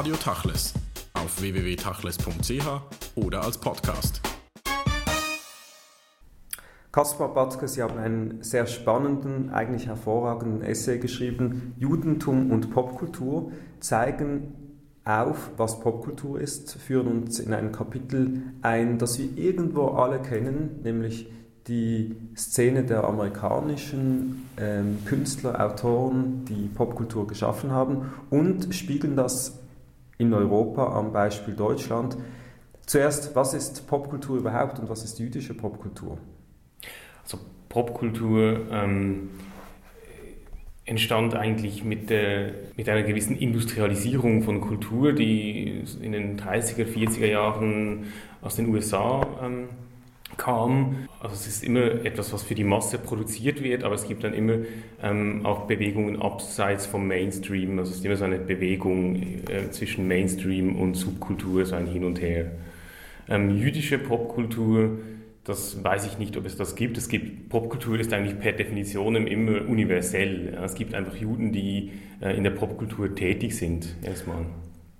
Radio Tachles auf www.tachles.ch oder als Podcast. Kaspar Batzke, Sie haben einen sehr spannenden, eigentlich hervorragenden Essay geschrieben. Judentum und Popkultur zeigen auf, was Popkultur ist, führen uns in ein Kapitel ein, das wir irgendwo alle kennen, nämlich die Szene der amerikanischen ähm, Künstler, Autoren, die Popkultur geschaffen haben und spiegeln das in Europa am Beispiel Deutschland. Zuerst, was ist Popkultur überhaupt und was ist jüdische Popkultur? Also Popkultur ähm, entstand eigentlich mit, der, mit einer gewissen Industrialisierung von Kultur, die in den 30er, 40er Jahren aus den USA ähm, kam. Also es ist immer etwas, was für die Masse produziert wird, aber es gibt dann immer ähm, auch Bewegungen abseits vom Mainstream. Also es ist immer so eine Bewegung äh, zwischen Mainstream und Subkultur, so ein Hin und Her. Ähm, jüdische Popkultur, das weiß ich nicht, ob es das gibt. Es gibt Popkultur ist eigentlich per Definition immer universell. Es gibt einfach Juden, die äh, in der Popkultur tätig sind, erstmal.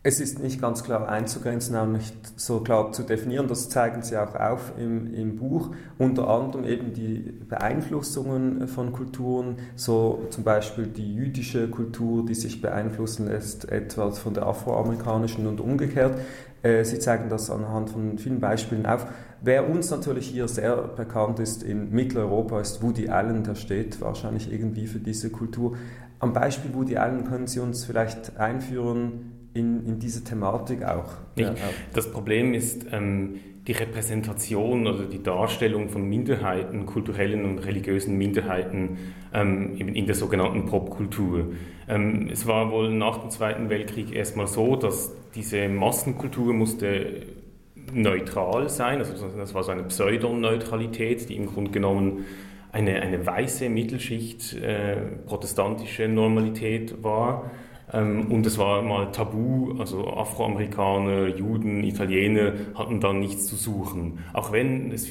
Es ist nicht ganz klar einzugrenzen, auch nicht so klar zu definieren. Das zeigen Sie auch auf im, im Buch. Unter anderem eben die Beeinflussungen von Kulturen, so zum Beispiel die jüdische Kultur, die sich beeinflussen lässt, etwa von der afroamerikanischen und umgekehrt. Äh, Sie zeigen das anhand von vielen Beispielen auf. Wer uns natürlich hier sehr bekannt ist in Mitteleuropa, ist Woody Allen, der steht wahrscheinlich irgendwie für diese Kultur. Am Beispiel Woody Allen können Sie uns vielleicht einführen, in, in diese Thematik auch. Ja, das Problem ist ähm, die Repräsentation oder die Darstellung von Minderheiten, kulturellen und religiösen Minderheiten ähm, in der sogenannten Popkultur. Ähm, es war wohl nach dem Zweiten Weltkrieg erstmal so, dass diese Massenkultur musste neutral sein, also das war so eine Pseudoneutralität, die im Grunde genommen eine, eine weiße Mittelschicht äh, protestantische Normalität war und es war mal tabu, also Afroamerikaner, Juden, Italiener hatten da nichts zu suchen. Auch wenn es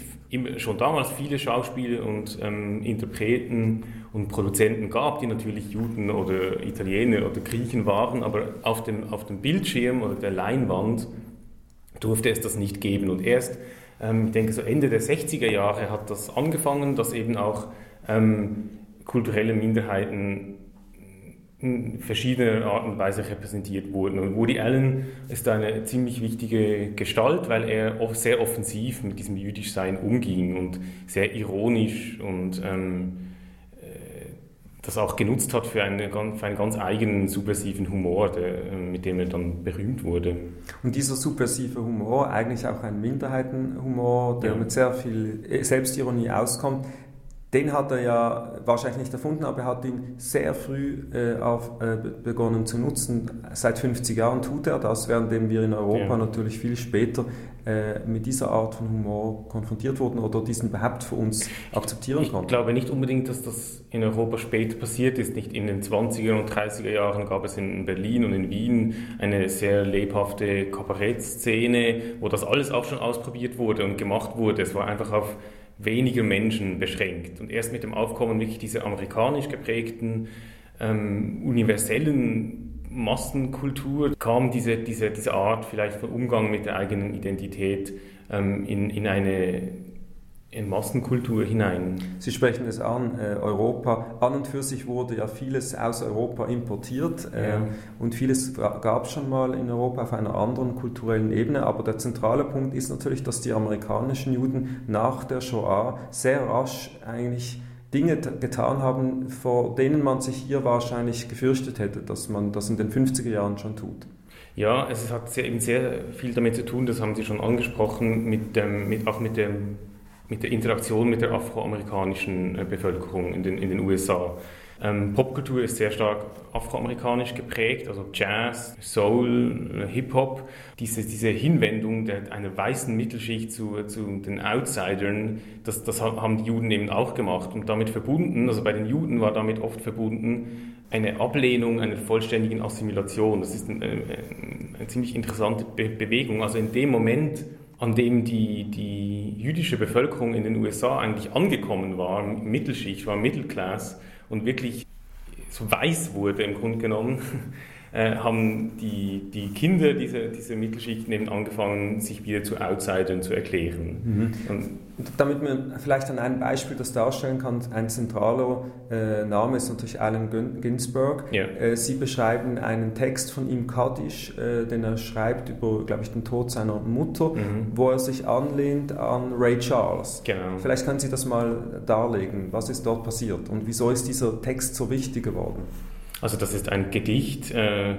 schon damals viele Schauspieler und ähm, Interpreten und Produzenten gab, die natürlich Juden oder Italiener oder Griechen waren, aber auf dem, auf dem Bildschirm oder der Leinwand durfte es das nicht geben. Und erst, ähm, ich denke so Ende der 60er Jahre hat das angefangen, dass eben auch ähm, kulturelle Minderheiten in verschiedener Art und Weise repräsentiert wurden. Und Woody Allen ist eine ziemlich wichtige Gestalt, weil er sehr offensiv mit diesem Jüdischsein umging und sehr ironisch und ähm, äh, das auch genutzt hat für, eine, für einen ganz eigenen subversiven Humor, der, mit dem er dann berühmt wurde. Und dieser subversive Humor, eigentlich auch ein Minderheitenhumor, der ja. mit sehr viel Selbstironie auskommt, den hat er ja wahrscheinlich nicht erfunden, aber er hat ihn sehr früh äh, auf, äh, begonnen zu nutzen. Seit 50 Jahren tut er das, während wir in Europa ja. natürlich viel später äh, mit dieser Art von Humor konfrontiert wurden oder diesen überhaupt für uns akzeptieren konnten. Ich glaube nicht unbedingt, dass das in Europa später passiert ist. Nicht in den 20er und 30er Jahren gab es in Berlin und in Wien eine sehr lebhafte Kabarettszene, wo das alles auch schon ausprobiert wurde und gemacht wurde. Es war einfach auf weniger Menschen beschränkt. Und erst mit dem Aufkommen wirklich dieser amerikanisch geprägten, ähm, universellen Massenkultur kam diese, diese, diese Art vielleicht von Umgang mit der eigenen Identität ähm, in, in eine in Massenkultur hinein. Sie sprechen es an, äh, Europa. An und für sich wurde ja vieles aus Europa importiert äh, ja. und vieles gab es schon mal in Europa auf einer anderen kulturellen Ebene. Aber der zentrale Punkt ist natürlich, dass die amerikanischen Juden nach der Shoah sehr rasch eigentlich Dinge getan haben, vor denen man sich hier wahrscheinlich gefürchtet hätte, dass man das in den 50er Jahren schon tut. Ja, es hat sehr, eben sehr viel damit zu tun, das haben Sie schon angesprochen, mit dem, mit, auch mit dem mit der Interaktion mit der afroamerikanischen äh, Bevölkerung in den, in den USA. Ähm, Popkultur ist sehr stark afroamerikanisch geprägt, also Jazz, Soul, äh, Hip-Hop. Diese, diese Hinwendung der, einer weißen Mittelschicht zu, zu den Outsidern, das, das haben die Juden eben auch gemacht. Und damit verbunden, also bei den Juden war damit oft verbunden, eine Ablehnung einer vollständigen Assimilation. Das ist eine, eine, eine ziemlich interessante Be Bewegung. Also in dem Moment, an dem die, die jüdische Bevölkerung in den USA eigentlich angekommen war, Mittelschicht, war Mittelklasse und wirklich so weiß wurde im Grunde genommen, äh, haben die, die Kinder dieser, dieser Mittelschichten eben angefangen, sich wieder zu Outsidern zu erklären. Mhm. damit man vielleicht an einem Beispiel das darstellen kann, ein zentraler äh, Name ist natürlich Allen Ginsberg. Ja. Äh, Sie beschreiben einen Text von ihm, Kaddish, äh, den er schreibt über, glaube ich, den Tod seiner Mutter, mhm. wo er sich anlehnt an Ray Charles. Genau. Vielleicht können Sie das mal darlegen. Was ist dort passiert und wieso ist dieser Text so wichtig geworden? Also das ist ein Gedicht, äh,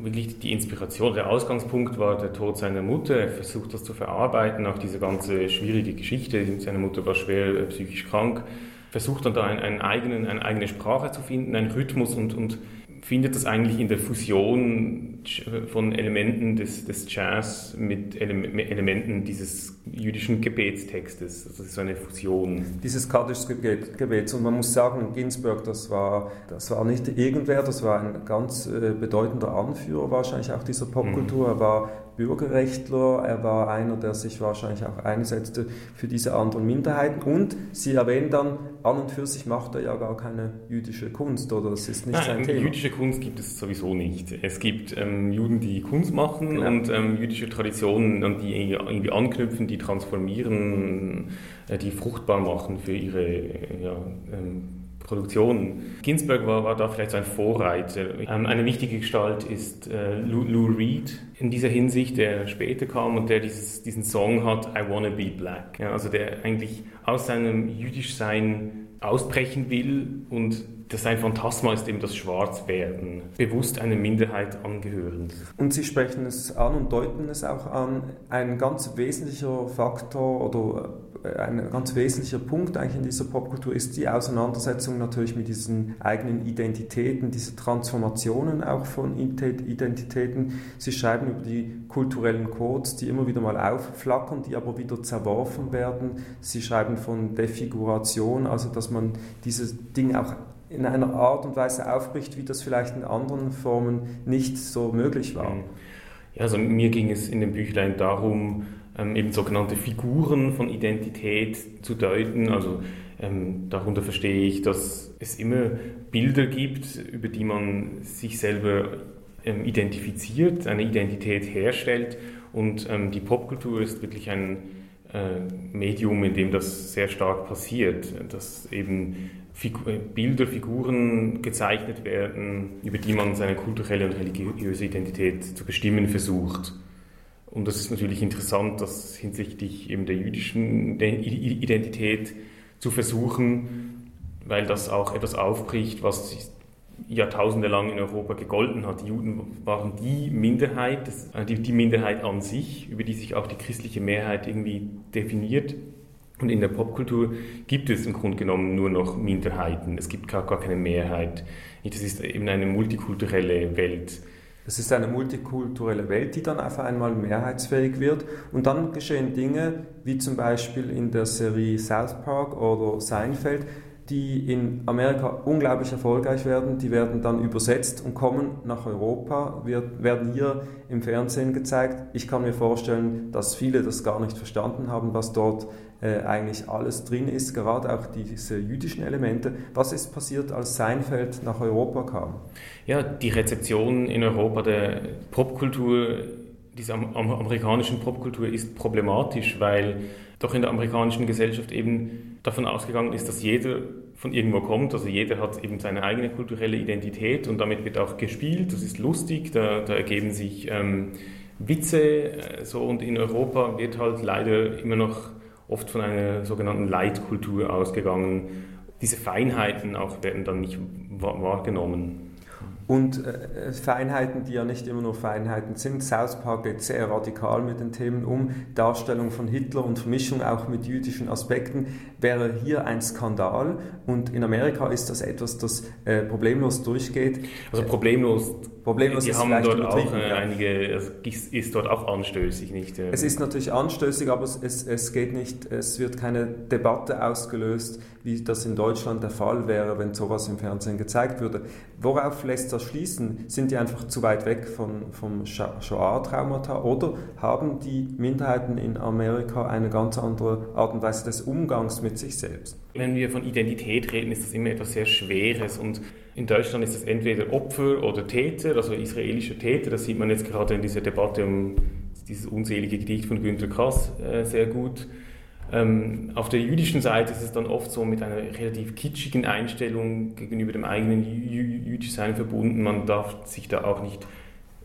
wirklich die Inspiration, der Ausgangspunkt war der Tod seiner Mutter. Er versucht das zu verarbeiten, auch diese ganze schwierige Geschichte. Seine Mutter war schwer äh, psychisch krank. Versucht dann da einen, einen eigenen, eine eigene Sprache zu finden, einen Rhythmus und, und findet das eigentlich in der Fusion von Elementen des, des Jazz mit, Ele Elementen dieses jüdischen Gebetstextes. Also das ist so eine Fusion. Dieses kardisches Gebets. Und man muss sagen, Ginsberg, das war, das war nicht irgendwer, das war ein ganz äh, bedeutender Anführer wahrscheinlich auch dieser Popkultur. Mhm. Er war Bürgerrechtler, er war einer, der sich wahrscheinlich auch einsetzte für diese anderen Minderheiten. Und Sie erwähnen dann, an und für sich macht er ja gar keine jüdische Kunst, oder das ist nicht Nein, sein Thema. Jüdische Kunst gibt es sowieso nicht. Es gibt ähm, Juden, die Kunst machen genau. und ähm, jüdische Traditionen, an die irgendwie anknüpfen, die transformieren, äh, die fruchtbar machen für ihre ja, ähm, Produktion. Ginsberg war, war, da vielleicht so ein Vorreiter. Ähm, eine wichtige Gestalt ist äh, Lou, Lou, Reed in dieser Hinsicht, der später kam und der dieses, diesen Song hat, I Wanna Be Black. Ja, also der eigentlich aus seinem Jüdischsein ausbrechen will und das ein Phantasma ist eben das Schwarzwerden, bewusst einer Minderheit angehörend. Und Sie sprechen es an und deuten es auch an. Ein ganz wesentlicher Faktor oder ein ganz wesentlicher Punkt eigentlich in dieser Popkultur ist die Auseinandersetzung natürlich mit diesen eigenen Identitäten, diese Transformationen auch von Identitäten. Sie schreiben über die kulturellen Codes, die immer wieder mal aufflackern, die aber wieder zerworfen werden. Sie schreiben von Defiguration, also dass man diese Dinge auch in einer Art und Weise aufbricht, wie das vielleicht in anderen Formen nicht so möglich war. Mhm. Ja, also mir ging es in dem Büchlein darum, ähm, eben sogenannte Figuren von Identität zu deuten. Also ähm, darunter verstehe ich, dass es immer Bilder gibt, über die man sich selber ähm, identifiziert, eine Identität herstellt. Und ähm, die Popkultur ist wirklich ein äh, Medium, in dem das sehr stark passiert, dass eben Figur, Bilder, Figuren gezeichnet werden, über die man seine kulturelle und religiöse Identität zu bestimmen versucht. Und das ist natürlich interessant, das hinsichtlich eben der jüdischen Identität zu versuchen, weil das auch etwas aufbricht, was Jahrtausende lang in Europa gegolten hat. Die Juden waren die Minderheit, äh, die, Minderheit an sich, über die sich auch die christliche Mehrheit irgendwie definiert. Und in der Popkultur gibt es im Grunde genommen nur noch Minderheiten. Es gibt gar keine Mehrheit. Das ist eben eine multikulturelle Welt. Es ist eine multikulturelle Welt, die dann auf einmal mehrheitsfähig wird. Und dann geschehen Dinge, wie zum Beispiel in der Serie South Park oder Seinfeld, die in Amerika unglaublich erfolgreich werden, die werden dann übersetzt und kommen nach Europa, wird, werden hier im Fernsehen gezeigt. Ich kann mir vorstellen, dass viele das gar nicht verstanden haben, was dort äh, eigentlich alles drin ist, gerade auch diese jüdischen Elemente. Was ist passiert, als Seinfeld nach Europa kam? Ja, die Rezeption in Europa der Popkultur, dieser amerikanischen Popkultur ist problematisch, weil doch in der amerikanischen Gesellschaft eben davon ausgegangen ist, dass jeder von irgendwo kommt. Also jeder hat eben seine eigene kulturelle Identität und damit wird auch gespielt. Das ist lustig, da, da ergeben sich ähm, Witze. Äh, so und in Europa wird halt leider immer noch oft von einer sogenannten Leitkultur ausgegangen. Diese Feinheiten auch werden dann nicht wahrgenommen. Und äh, Feinheiten, die ja nicht immer nur Feinheiten sind. South Park geht sehr radikal mit den Themen um. Darstellung von Hitler und Vermischung auch mit jüdischen Aspekten wäre hier ein Skandal. Und in Amerika ist das etwas, das äh, problemlos durchgeht. Also problemlos. Problemlos die ist haben dort auch äh, einige, es ist, ist, dort auch anstößig, nicht? Es ist natürlich anstößig, aber es, es, es geht nicht, es wird keine Debatte ausgelöst wie das in Deutschland der Fall wäre, wenn sowas im Fernsehen gezeigt würde. Worauf lässt das schließen? Sind die einfach zu weit weg von, vom Shoah-Traumata oder haben die Minderheiten in Amerika eine ganz andere Art und Weise des Umgangs mit sich selbst? Wenn wir von Identität reden, ist das immer etwas sehr Schweres und in Deutschland ist es entweder Opfer oder Täter, also israelische Täter, das sieht man jetzt gerade in dieser Debatte um dieses unselige Gedicht von Günter Kass äh, sehr gut. Ähm, auf der jüdischen Seite ist es dann oft so mit einer relativ kitschigen Einstellung gegenüber dem eigenen Jü Jüdischsein verbunden. Man darf sich da auch nicht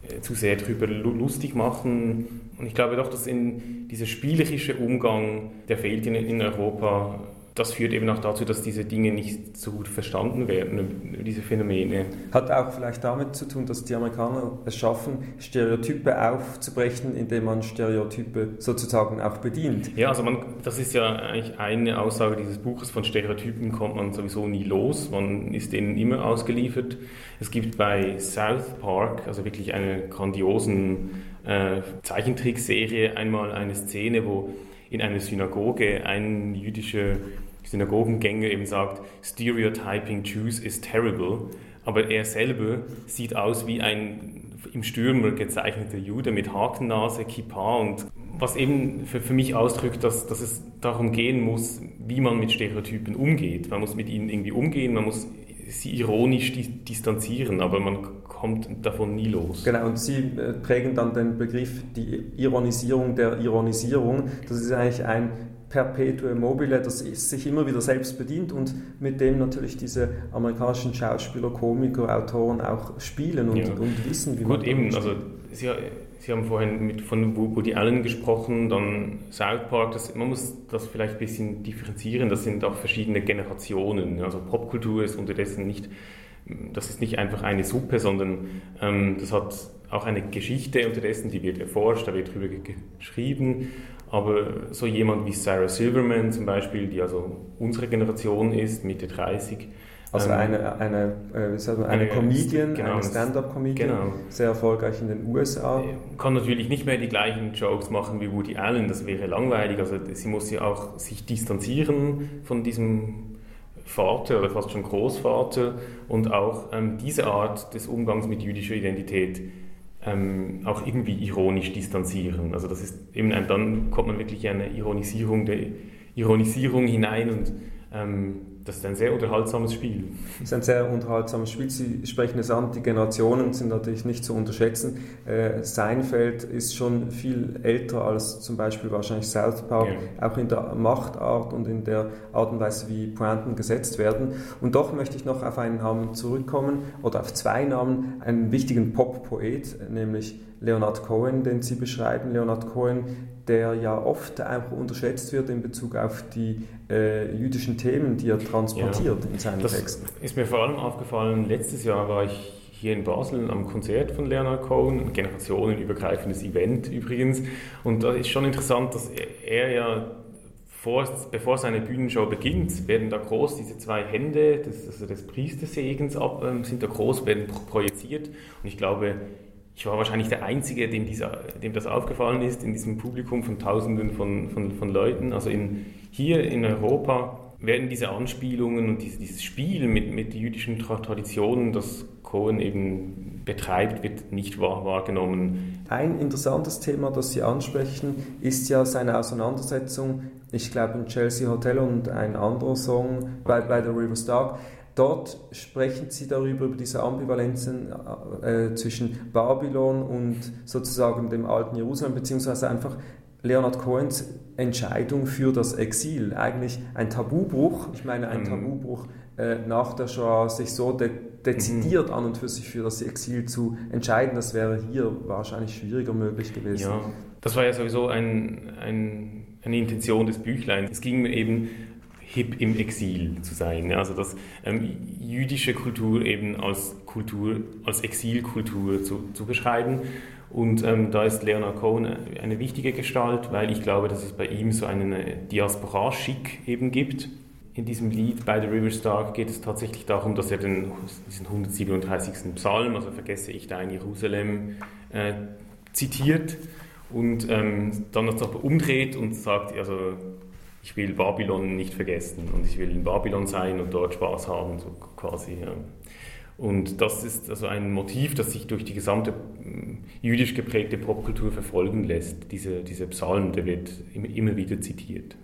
äh, zu sehr darüber lustig machen. Und ich glaube doch, dass in dieser spielerische Umgang, der fehlt in, in Europa das führt eben auch dazu, dass diese Dinge nicht so gut verstanden werden, diese Phänomene. Hat auch vielleicht damit zu tun, dass die Amerikaner es schaffen, Stereotype aufzubrechen, indem man Stereotype sozusagen auch bedient. Ja, also man, das ist ja eigentlich eine Aussage dieses Buches, von Stereotypen kommt man sowieso nie los, man ist denen immer ausgeliefert. Es gibt bei South Park, also wirklich eine grandiosen äh, Zeichentrickserie, einmal eine Szene, wo in einer Synagoge ein jüdischer Synagogengänger eben sagt, Stereotyping Jews is terrible, aber er selber sieht aus wie ein im Stürmer gezeichneter Jude mit Hakennase, Kippa und was eben für, für mich ausdrückt, dass, dass es darum gehen muss, wie man mit Stereotypen umgeht. Man muss mit ihnen irgendwie umgehen, man muss sie ironisch distanzieren, aber man kommt davon nie los. Genau, und Sie äh, prägen dann den Begriff die Ironisierung der Ironisierung. Das ist eigentlich ein Perpetuum mobile, das sich immer wieder selbst bedient und mit dem natürlich diese amerikanischen Schauspieler, Komiker, Autoren auch spielen und, ja. und wissen, wie Gut, man eben, also Sie, Sie, haben vorhin mit, von Woody Allen gesprochen, dann South Park, das, man muss das vielleicht ein bisschen differenzieren, das sind auch verschiedene Generationen. Also Popkultur ist unterdessen nicht, das ist nicht einfach eine Suppe, sondern ähm, das hat auch eine Geschichte unterdessen, die wird erforscht, da wird drüber geschrieben aber so jemand wie Sarah Silverman zum Beispiel, die also unsere Generation ist, Mitte 30, also ähm, eine, eine, äh, eine, eine Comedian, genau, eine Stand-up-Comedian, genau. sehr erfolgreich in den USA. Kann natürlich nicht mehr die gleichen Jokes machen wie Woody Allen, das wäre langweilig. Also sie muss ja auch sich distanzieren von diesem Vater oder fast schon Großvater und auch ähm, diese Art des Umgangs mit jüdischer Identität ähm, auch irgendwie ironisch distanzieren. Also das ist eben dann kommt man wirklich in eine Ironisierung der Ironisierung hinein und ähm, das ist ein sehr unterhaltsames Spiel. Es ist ein sehr unterhaltsames Spiel. Sie sprechen es an, die Generationen sind natürlich nicht zu unterschätzen. Äh, Seinfeld ist schon viel älter als zum Beispiel wahrscheinlich South Park, ja. auch in der Machtart und in der Art und Weise, wie Pointen gesetzt werden. Und doch möchte ich noch auf einen Namen zurückkommen oder auf zwei Namen, einen wichtigen Pop-Poet, nämlich Leonard Cohen, den Sie beschreiben. Leonard Cohen, der ja oft auch unterschätzt wird in Bezug auf die äh, jüdischen Themen, die er transportiert ja, in seinen das Texten. Ist mir vor allem aufgefallen, letztes Jahr war ich hier in Basel am Konzert von Leonard Cohen, ein generationenübergreifendes Event übrigens. Und da ist schon interessant, dass er, ja vor, bevor seine Bühnenshow beginnt, werden da groß diese zwei Hände des, also des Priestersegens ab, äh, sind da groß, werden projiziert. Und ich glaube, ich war wahrscheinlich der Einzige, dem, dieser, dem das aufgefallen ist, in diesem Publikum von Tausenden von, von, von Leuten. Also in, hier in Europa werden diese Anspielungen und dieses, dieses Spiel mit, mit jüdischen Traditionen, das Cohen eben betreibt, wird nicht wahr, wahrgenommen. Ein interessantes Thema, das Sie ansprechen, ist ja seine Auseinandersetzung, ich glaube, in Chelsea Hotel und ein anderer Song bei, bei The River Stark Dort sprechen sie darüber, über diese Ambivalenzen äh, zwischen Babylon und sozusagen dem alten Jerusalem, beziehungsweise einfach Leonard Cohens Entscheidung für das Exil. Eigentlich ein Tabubruch, ich meine ein mhm. Tabubruch äh, nach der Shoah, sich so de dezidiert mhm. an und für sich für das Exil zu entscheiden, das wäre hier wahrscheinlich schwieriger möglich gewesen. Ja, das war ja sowieso ein, ein, eine Intention des Büchleins. Es ging mir eben hip im Exil zu sein. Also dass ähm, jüdische Kultur eben als Kultur, als Exilkultur zu, zu beschreiben. Und ähm, da ist Leonard Cohen eine wichtige Gestalt, weil ich glaube, dass es bei ihm so einen äh, Diaspora-Schick eben gibt. In diesem Lied bei The River Star geht es tatsächlich darum, dass er den, diesen 137. Psalm, also vergesse ich dein Jerusalem, äh, zitiert und ähm, dann das aber umdreht und sagt, also ich will Babylon nicht vergessen und ich will in Babylon sein und dort Spaß haben, so quasi. Ja. Und das ist also ein Motiv, das sich durch die gesamte mm, jüdisch geprägte Popkultur verfolgen lässt. Diese, diese Psalm, der wird immer wieder zitiert.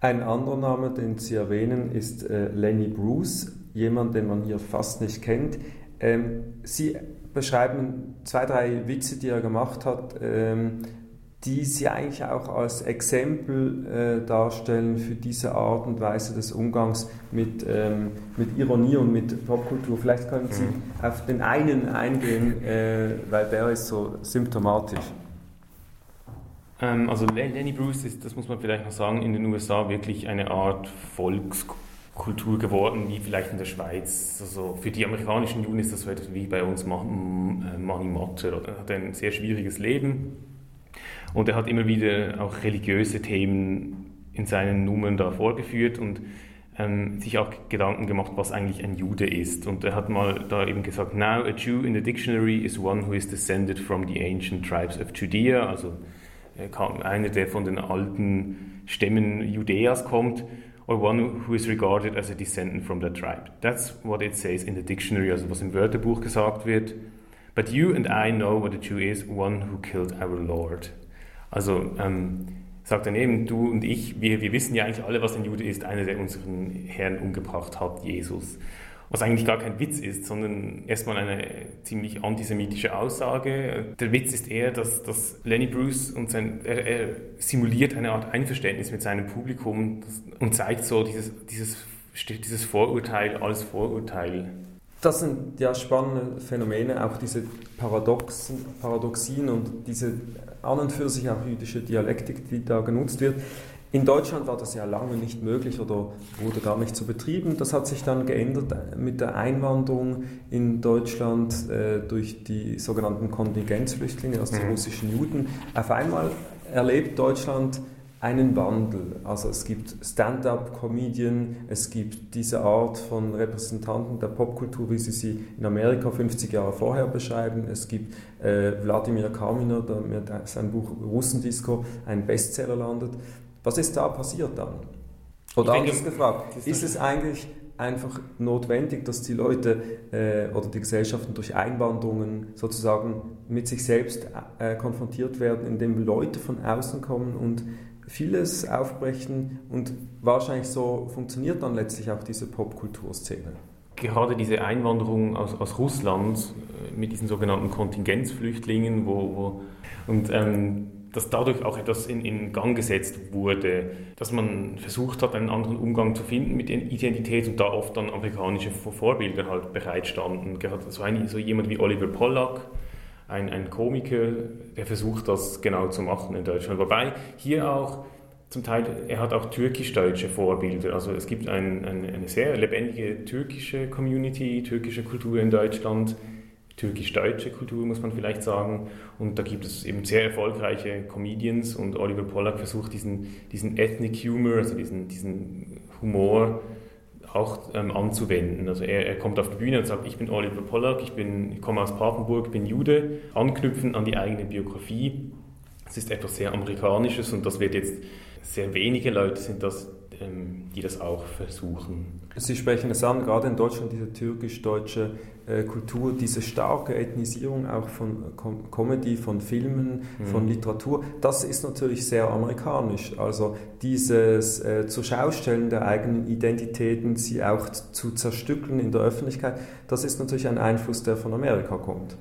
Ein anderer Name, den Sie erwähnen, ist äh, Lenny Bruce, jemand, den man hier fast nicht kennt. Ähm, Sie beschreiben zwei, drei Witze, die er gemacht hat, ähm, die Sie eigentlich auch als Exempel äh, darstellen für diese Art und Weise des Umgangs mit, ähm, mit Ironie und mit Popkultur. Vielleicht können Sie mhm. auf den einen eingehen, äh, weil der ist so symptomatisch. Ähm, also Lenny Bruce ist, das muss man vielleicht noch sagen, in den USA wirklich eine Art Volkskultur geworden, wie vielleicht in der Schweiz. Also für die amerikanischen Juden ist das so etwas wie bei uns Money Motter. Er hat ein sehr schwieriges Leben und er hat immer wieder auch religiöse Themen in seinen Nummern da vorgeführt und ähm, sich auch Gedanken gemacht, was eigentlich ein Jude ist. Und er hat mal da eben gesagt, now a Jew in the dictionary is one who is descended from the ancient tribes of Judea, also einer, der von den alten Stämmen Judäas kommt, or one who is regarded as a descendant from that tribe. That's what it says in the dictionary, also was im Wörterbuch gesagt wird. But you and I know what a Jew is, one who killed our Lord. Also ähm, sagt er eben, du und ich, wir, wir wissen ja eigentlich alle, was ein Jude ist, einer, der unseren Herrn umgebracht hat, Jesus. Was eigentlich gar kein Witz ist, sondern erstmal eine ziemlich antisemitische Aussage. Der Witz ist eher, dass, dass Lenny Bruce und sein, er, er simuliert eine Art Einverständnis mit seinem Publikum und zeigt so dieses, dieses, dieses Vorurteil als Vorurteil. Das sind ja spannende Phänomene, auch diese Paradoxen, Paradoxien und diese an und für sich auch jüdische Dialektik, die da genutzt wird. In Deutschland war das ja lange nicht möglich oder wurde gar nicht so betrieben. Das hat sich dann geändert mit der Einwanderung in Deutschland äh, durch die sogenannten Kontingenzflüchtlinge aus den mhm. russischen Juden. Auf einmal erlebt Deutschland einen Wandel. Also es gibt Stand-up-Comedian, es gibt diese Art von Repräsentanten der Popkultur, wie sie sie in Amerika 50 Jahre vorher beschreiben. Es gibt äh, Wladimir Kaminer, der mit seinem Buch Russendisco ein Bestseller landet. Was ist da passiert dann? Oder anders gefragt, ist es eigentlich einfach notwendig, dass die Leute äh, oder die Gesellschaften durch Einwanderungen sozusagen mit sich selbst äh, konfrontiert werden, indem Leute von außen kommen und vieles aufbrechen und wahrscheinlich so funktioniert dann letztlich auch diese Popkulturszene. Gerade diese Einwanderung aus, aus Russland äh, mit diesen sogenannten Kontingenzflüchtlingen, wo, wo und ähm, dass dadurch auch etwas in, in, Gang gesetzt wurde, dass man versucht hat, einen anderen Umgang zu finden mit Identität und da oft dann amerikanische Vorbilder halt bereitstanden. Gerade so, ein, so jemand wie Oliver Pollack, ein, ein Komiker, der versucht das genau zu machen in Deutschland. Wobei hier auch zum Teil, er hat auch türkisch-deutsche Vorbilder. Also es gibt ein, ein, eine sehr lebendige türkische Community, türkische Kultur in Deutschland türkisch-deutsche Kultur, muss man vielleicht sagen. Und da gibt es eben sehr erfolgreiche Comedians und Oliver Pollack versucht diesen, diesen Ethnic Humor, also diesen, diesen Humor auch ähm, anzuwenden. Also er, er, kommt auf die Bühne und sagt, ich bin Oliver Pollack, ich, bin, ich komme aus Papenburg, bin Jude, anknüpfen an die eigene Biografie. Es ist etwas sehr Amerikanisches und das wird jetzt, sehr wenige Leute sind das, die das auch versuchen. Sie sprechen es an, gerade in Deutschland diese türkisch-deutsche äh, Kultur, diese starke Ethnisierung auch von Com Comedy, von Filmen, mhm. von Literatur, das ist natürlich sehr amerikanisch. Also dieses äh, zur Schaustellen der eigenen Identitäten, sie auch zu zerstückeln in der Öffentlichkeit, das ist natürlich ein Einfluss, der von Amerika kommt.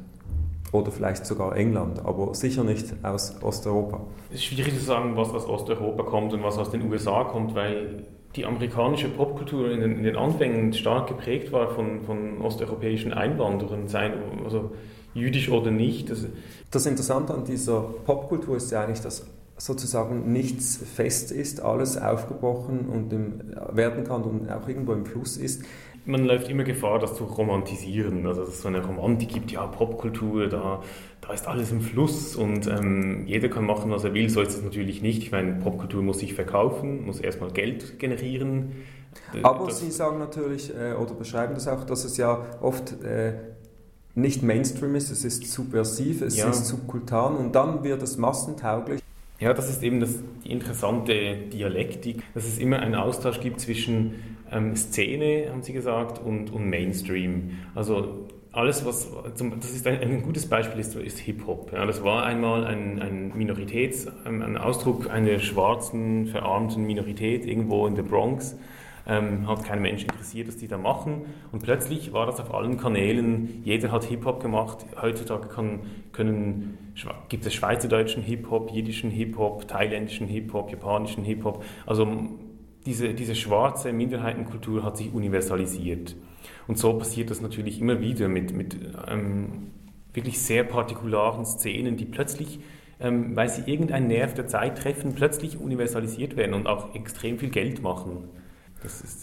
Oder vielleicht sogar England, aber sicher nicht aus Osteuropa. Es ist schwierig zu sagen, was aus Osteuropa kommt und was aus den USA kommt, weil die amerikanische Popkultur in den, in den, Anfängen stark geprägt war von, von osteuropäischen Einwanderern, seien also jüdisch oder nicht. Das, das Interessante an dieser Popkultur ist ja eigentlich, dass sozusagen nichts fest ist, alles aufgebrochen und im, werden kann und auch irgendwo im Fluss ist man läuft immer Gefahr, das zu romantisieren. Also dass es so eine Romantik gibt, ja, Popkultur, da, da ist alles im Fluss und ähm, jeder kann machen, was er will. So ist es natürlich nicht. Ich meine, Popkultur muss sich verkaufen, muss erstmal Geld generieren. Aber das Sie sagen natürlich äh, oder beschreiben das auch, dass es ja oft äh, nicht Mainstream ist, es ist subversiv, es ja. ist subkultan und dann wird es massentauglich. Ja, das ist eben das, die interessante Dialektik, dass es immer einen Austausch gibt zwischen ähm, Szene, haben Sie gesagt, und, und Mainstream. Also alles, was, das ist ein, ein gutes Beispiel, ist, ist Hip-Hop. Ja, das war einmal ein, ein Minoritäts-, ein Ausdruck einer schwarzen, verarmten Minorität irgendwo in der Bronx. Ähm, hat kein Mensch interessiert, was die da machen. Und plötzlich war das auf allen Kanälen, jeder hat Hip-Hop gemacht. Heutzutage kann, können, gibt es schweizerdeutschen Hip-Hop, jiddischen Hip-Hop, thailändischen Hip-Hop, japanischen Hip-Hop. Also diese, diese schwarze Minderheitenkultur hat sich universalisiert. Und so passiert das natürlich immer wieder mit, mit ähm, wirklich sehr partikularen Szenen, die plötzlich, ähm, weil sie irgendeinen Nerv der Zeit treffen, plötzlich universalisiert werden und auch extrem viel Geld machen.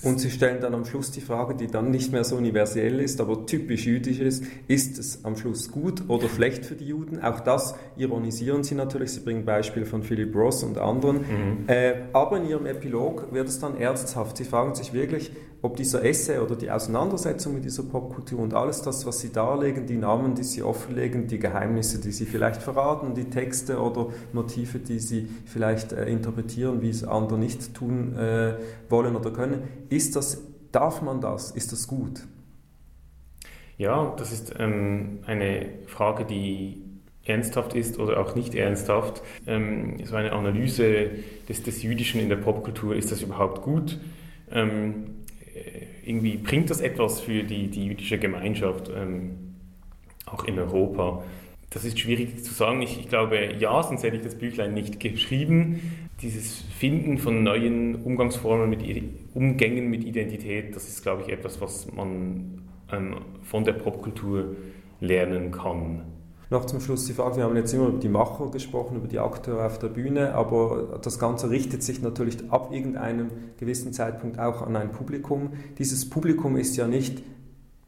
Und Sie stellen dann am Schluss die Frage, die dann nicht mehr so universell ist, aber typisch jüdisch ist, ist es am Schluss gut oder schlecht für die Juden? Auch das ironisieren Sie natürlich, Sie bringen Beispiele von Philip Ross und anderen. Mhm. Äh, aber in Ihrem Epilog wird es dann ernsthaft. Sie fragen sich wirklich, ob dieser Essay oder die Auseinandersetzung mit dieser Popkultur und alles das, was Sie darlegen, die Namen, die Sie offenlegen, die Geheimnisse, die Sie vielleicht verraten, die Texte oder Motive, die Sie vielleicht äh, interpretieren, wie es andere nicht tun äh, wollen oder können, ist das, darf man das? Ist das gut? Ja, das ist ähm, eine Frage, die ernsthaft ist oder auch nicht ernsthaft. Ähm, so eine Analyse des, des Jüdischen in der Popkultur, ist das überhaupt gut? Ähm, äh, irgendwie bringt das etwas für die, die jüdische Gemeinschaft, ähm, auch in Europa? Das ist schwierig zu sagen. Ich, ich, glaube, ja, sonst hätte ich das Büchlein nicht geschrieben. Dieses Finden von neuen Umgangsformen mit Umgängen mit Identität, das ist, glaube ich, etwas, was man ähm, von der Popkultur lernen kann. Noch zum Schluss die Frage, wir haben jetzt immer über die Macher gesprochen, über die Akteure auf der Bühne, aber das Ganze richtet sich natürlich ab irgendeinem gewissen Zeitpunkt auch an ein Publikum. Dieses Publikum ist ja nicht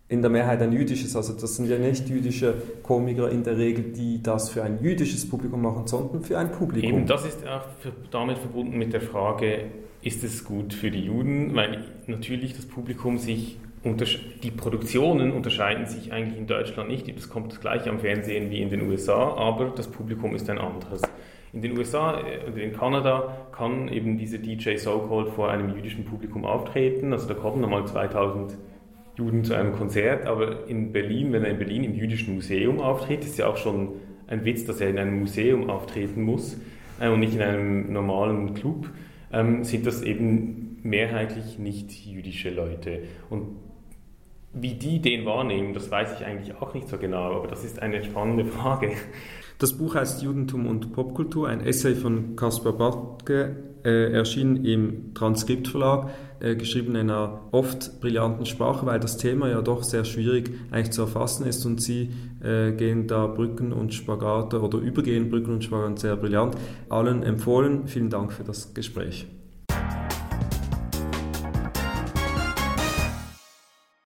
in der Mehrheit ein jüdisches, also das sind ja nicht jüdische Komiker in der Regel, die das für ein jüdisches Publikum machen, sondern für ein Publikum. Eben, das ist auch damit verbunden mit der Frage, ist es gut für die Juden, weil natürlich das Publikum sich die Produktionen unterscheiden sich eigentlich in Deutschland nicht. Das kommt gleich am Fernsehen wie in den USA, aber das Publikum ist ein anderes. In den USA und äh, in Kanada kann eben dieser DJ So-Called vor einem jüdischen Publikum auftreten. Also da kommen nochmal 2000 Juden zu einem Konzert, aber in Berlin, wenn er in Berlin im jüdischen Museum auftritt, ist ja auch schon ein Witz, dass er in einem Museum auftreten muss äh, und nicht in einem normalen Club, ähm, sind das eben mehrheitlich nicht jüdische Leute. Und wie die den wahrnehmen, das weiß ich eigentlich auch nicht so genau, aber das ist eine spannende Frage. Das Buch heißt Judentum und Popkultur, ein Essay von Kaspar Bartke, äh, erschienen im Transkriptverlag, äh, geschrieben in einer oft brillanten Sprache, weil das Thema ja doch sehr schwierig eigentlich zu erfassen ist und Sie äh, gehen da Brücken und Spagate oder übergehen Brücken und Spagate sehr brillant. Allen empfohlen. Vielen Dank für das Gespräch.